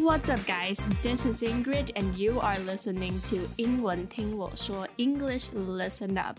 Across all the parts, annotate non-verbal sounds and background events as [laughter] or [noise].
What's up, guys? This is Ingrid, and you are listening to 英文听我说 English Listen Up.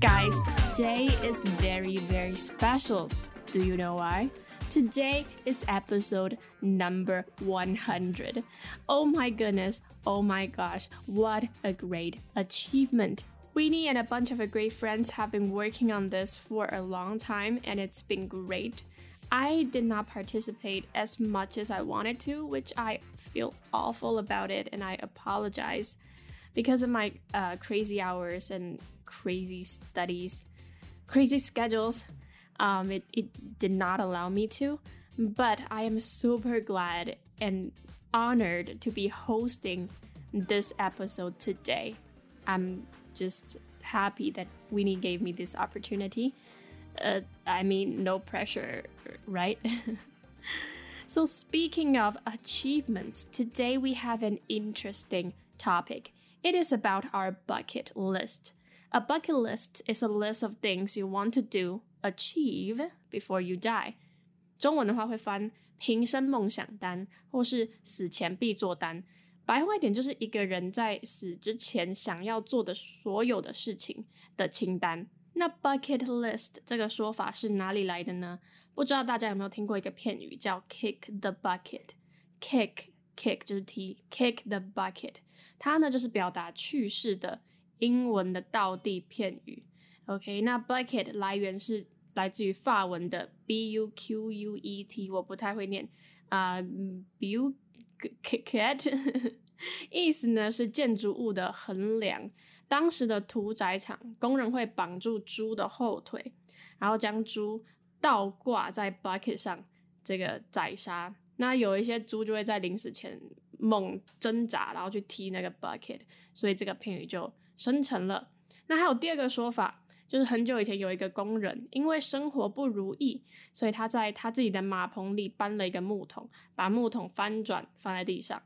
Guys, today is very, very special. Do you know why? Today is episode number 100. Oh my goodness, oh my gosh, what a great achievement! Winnie and a bunch of her great friends have been working on this for a long time and it's been great. I did not participate as much as I wanted to, which I feel awful about it and I apologize because of my uh, crazy hours and crazy studies, crazy schedules. Um, it, it did not allow me to, but I am super glad and honored to be hosting this episode today. I'm just happy that Winnie gave me this opportunity. Uh, I mean, no pressure, right? [laughs] so, speaking of achievements, today we have an interesting topic. It is about our bucket list. A bucket list is a list of things you want to do, achieve before you die. 中文的话会翻平生梦想单，或是死前必做单。 白话一点就是一个人在死之前想要做的所有的事情的清单。那 bucket list 这个说法是哪里来的呢？不知道大家有没有听过一个片语叫 kick the bucket？kick kick 就是踢，kick the bucket，它呢就是表达去世的英文的倒地片语。OK，那 bucket 来源是来自于法文的 b u q u e t，我不太会念啊，bu cat，[laughs] 意思呢是建筑物的横梁。当时的屠宰场，工人会绑住猪的后腿，然后将猪倒挂在 bucket 上，这个宰杀。那有一些猪就会在临死前猛挣扎，然后去踢那个 bucket，所以这个片语就生成了。那还有第二个说法，就是很久以前有一个工人，因为生活不如意，所以他在他自己的马棚里搬了一个木桶，把木桶翻转放在地上，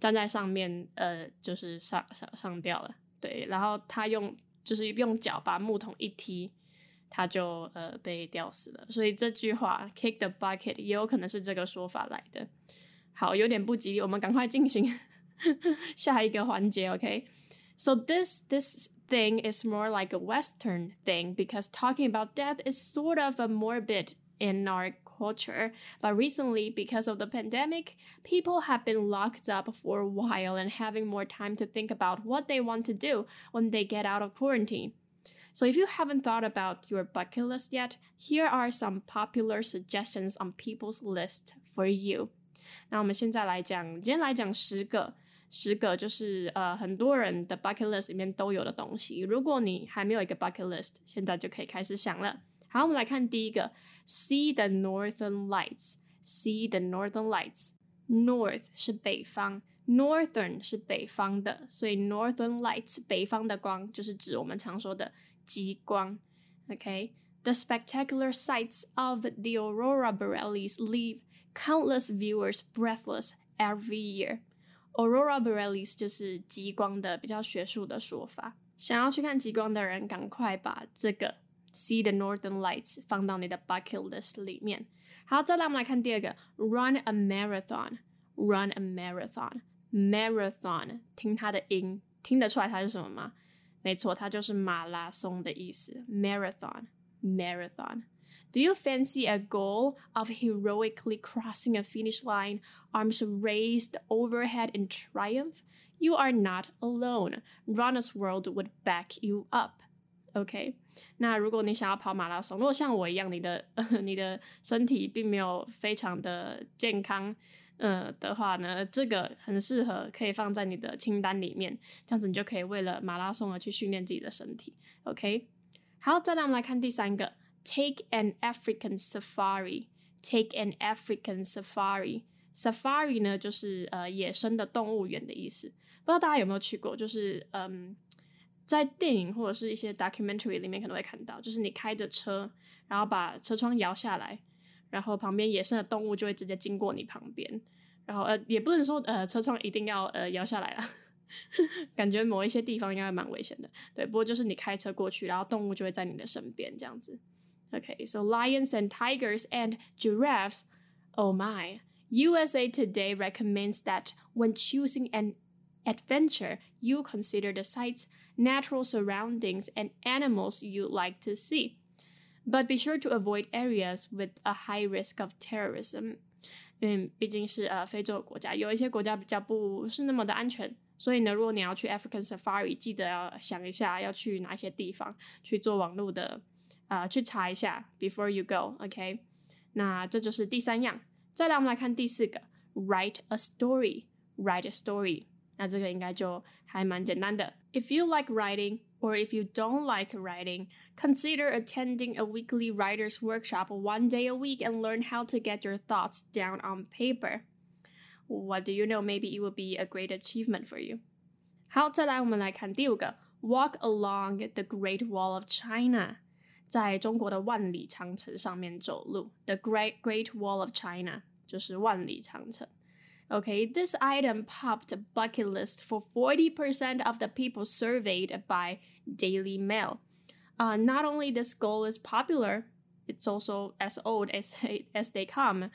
站在上面，呃，就是上上上吊了。对，然后他用就是用脚把木桶一踢，他就呃被吊死了。所以这句话 “kick the bucket” 也有可能是这个说法来的。好，有点不吉利，我们赶快进行 [laughs] 下一个环节。OK，so this this thing is more like a Western thing because talking about death is sort of a morbid in our culture. But recently, because of the pandemic, people have been locked up for a while and having more time to think about what they want to do when they get out of quarantine. So if you haven't thought about your bucket list yet, here are some popular suggestions on people's list for you. 那我们现在来讲，今天来讲十个， 十个就是呃很多人的 bucket list 里面都有的东西。如果你还没有一个 bucket list，现在就可以开始想了。好，我们来看第一个，see the northern lights。see the northern lights。North 是北方，northern 是北方的，所以 northern lights 北方的光就是指我们常说的极光。OK，the spectacular sights of the aurora borealis leave countless viewers breathless every year. Aurora borealis 就是极光的比较学术的说法。想要去看极光的人，赶快把这个 See the Northern Lights 放到你的 bucket list 里面。好，再来我们来看第二个，Run a marathon。Run a marathon。Marathon，听它的音，听得出来它是什么吗？没错，它就是马拉松的意思。Marathon。Marathon。Do you fancy a goal of heroically crossing a finish line, arms raised overhead in triumph? You are not alone. Runner's World would back you up. OK，那如果你想要跑马拉松，如果像我一样，你的你的身体并没有非常的健康，呃的话呢，这个很适合可以放在你的清单里面，这样子你就可以为了马拉松而去训练自己的身体。OK，好，再来我们来看第三个 [laughs]，Take an African safari。Take an African safari。Safari 呢，就是呃野生的动物园的意思。不知道大家有没有去过？就是嗯。在电影或者是一些 documentary 里面可能会看到，就是你开着车，然后把车窗摇下来，然后旁边野生的动物就会直接经过你旁边，然后呃也不能说呃车窗一定要呃摇下来了，[laughs] 感觉某一些地方应该蛮危险的。对，不过就是你开车过去，然后动物就会在你的身边这样子。Okay, so lions and tigers and giraffes. Oh my. USA Today recommends that when choosing an adventure, you consider the sights, natural surroundings, and animals you'd like to see. But be sure to avoid areas with a high risk of terrorism. 因为毕竟是呃非洲国家，有一些国家比较不是那么的安全，所以呢，如果你要去 African Safari，记得要想一下要去哪些地方去做网络的啊、 呃，去查一下 before you go。OK，那这就是第三样。再来，我们来看第四个，write a story。write a story。那这个应该就还蛮简单的。If you like writing, or if you don't like writing, consider attending a weekly writer's workshop one day a week and learn how to get your thoughts down on paper. What do you know? Maybe it will be a great achievement for you. 好，再来我们来看第五个，Walk along the Great Wall of China， 在中国的万里长城上面走路。The Great Great Wall of China 就是万里长城。Okay, this item popped a bucket list for 40% of the people surveyed by Daily Mail. Uh, not only this goal is popular, it's also as old as, [laughs] as they come.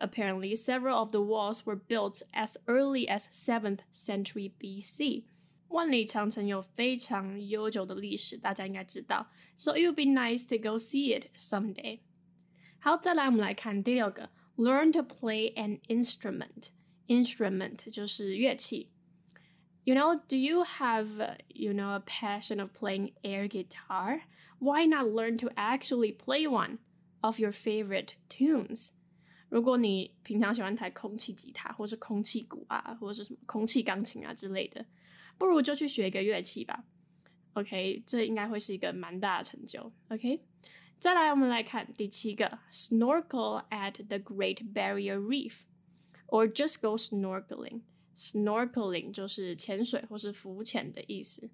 Apparently, several of the walls were built as early as 7th century BC. 万里长城有非常悠久的历史，大家应该知道。So it would be nice to go see it someday. 好，再来我们来看第六个，Learn to play an instrument. Instrument 就是乐器。You know, do you have, uh, you know, a passion of playing air guitar? Why not learn to actually play one of your favorite tunes? 如果你平常喜欢弹空气吉他，或是空气鼓啊，或者是什么空气钢琴啊之类的， 不如就去学一个乐器吧。OK，这应该会是一个蛮大的成就。OK，再来我们来看第七个，snorkel at the Great Barrier Reef，or just go snorkeling。Snorkeling 就是潜水或是浮潜的意思。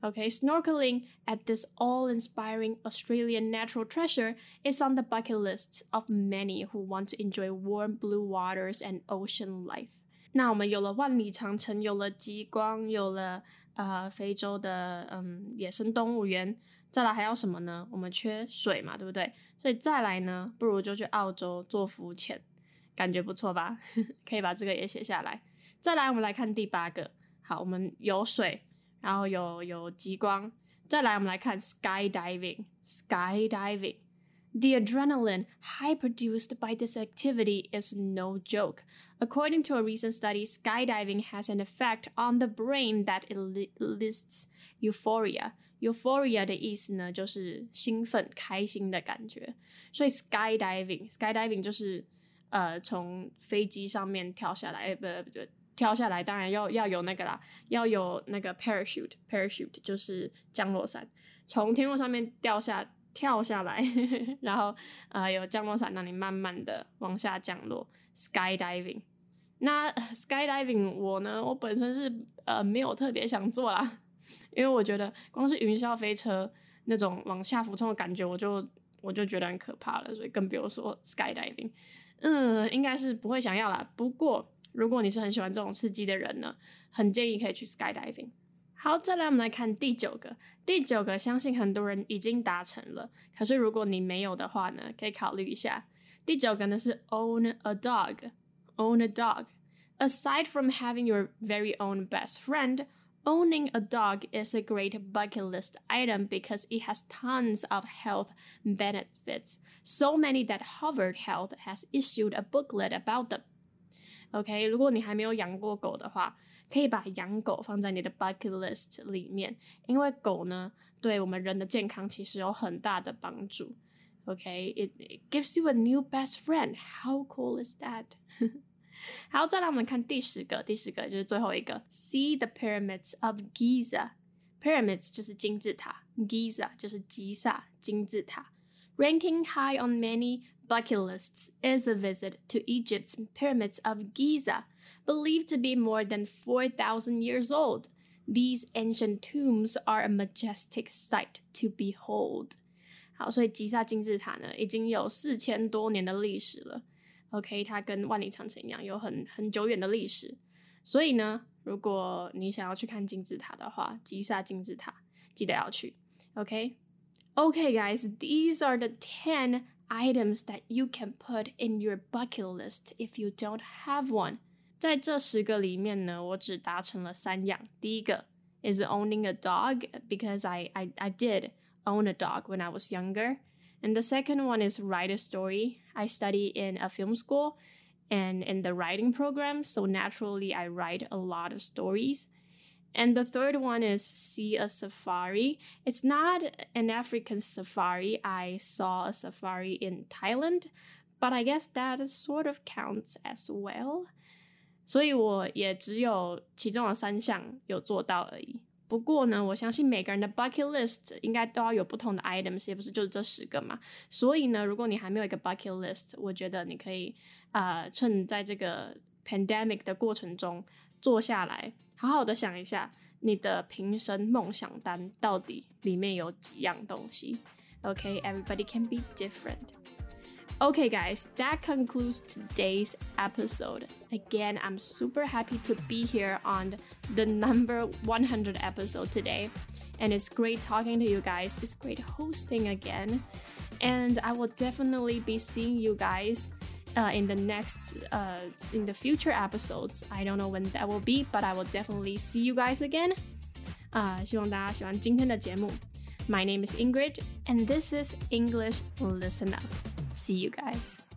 Okay, snorkeling at this awe-inspiring Australian natural treasure is on the bucket lists of many who want to enjoy warm blue waters and ocean life. 那我们有了万里长城，有了极光，有了呃非洲的嗯野生动物园，再来还要什么呢？我们缺水嘛，对不对？所以再来呢，不如就去澳洲做浮潜，感觉不错吧？[laughs] 可以把这个也写下来。再来，我们来看第八个。好，我们有水，然后有有极光。再来，我们来看 skydiving。skydiving。The adrenaline high produced by this activity is no joke. According to a recent study, skydiving has an effect on the brain that elicits euphoria. Euphoria 的意思呢，就是兴奋、开心的感觉。所以 skydiving，skydiving 就是呃从飞机上面跳下来，不不不。跳下来当然要要有那个啦，要有那个 parachute，parachute 就是降落伞，从天空上面掉下 跳下来，[laughs] 然后呃有降落伞让你慢慢的往下降落，skydiving。那 skydiving 我呢，我本身是呃没有特别想做啦，[laughs] 因为我觉得光是云霄飞车那种往下俯冲的感觉，我就我就觉得很可怕了，所以更不用说 skydiving。嗯，应该是不会想要啦，不过。如果你是很喜欢这种刺激的人呢，很建议可以去 skydiving。好，再来我们来看第九个，第九个相信很多人已经达成了，可是如果你没有的话呢，可以考虑一下。第九个呢是 own a dog，own a dog。Aside from having your very own best friend, owning a dog is a great bucket list item because it has tons of health benefits. So many that Harvard Health has issued a booklet about them. OK，如果你还没有养过狗的话， 可以把养狗放在你的 bucket list 里面，因为狗呢，对我们人的健康其实有很大的帮助。OK，it、okay? gives you a new best friend. How cool is that? [laughs] 好，再来我们看第十个，第十个就是最后一个，See the pyramids of Giza. Pyramids 就是金字塔，Giza 就是吉萨金字塔。Ranking high on many bucket lists is a visit to Egypt's pyramids of Giza, believed to be more than 4,000 years old. These ancient tombs are a majestic sight to behold. 好，所以吉萨金字塔呢，已经有四千多年的历史了。OK，它跟万里长城一样，有很很久远的历史。所以呢， 如果你想要去看金字塔的话，吉萨金字塔记得要去。OK。Okay, guys, these are the 10 items that you can put in your bucket list if you don't have one. 在这十个里面呢，我只达成了三样。第一个 is owning a dog because I, I, I did own a dog when I was younger. And the second one is write a story. I study in a film school and in the writing program, so naturally I write a lot of stories. And the third one is see a safari. It's not an African safari. I saw a safari in Thailand, but I guess that sort of counts as well. 所以我也只有其中的三项有做到而已。不过呢，我相信每个人的 bucket list 应该都要有不同的 items，也不是就是这十个嘛。所以呢，如果你还没有一个 bucket list，我觉得你可以啊、呃，趁在这个 pandemic 的过程中坐下来， 好好的想一下你的平生梦想单到底里面有几样东西。Okay，everybody can be different. Okay, guys, that concludes today's episode. Again, I'm super happy to be here on the number 100 episode today. And it's great talking to you guys. It's great hosting again. And I will definitely be seeing you guys uh, in the next, uh, in the future episodes. I don't know when that will be, but I will definitely see you guys again. Uh, 希望大家喜欢今天的节目。My name is Ingrid, and this is English Listen Up. See you guys.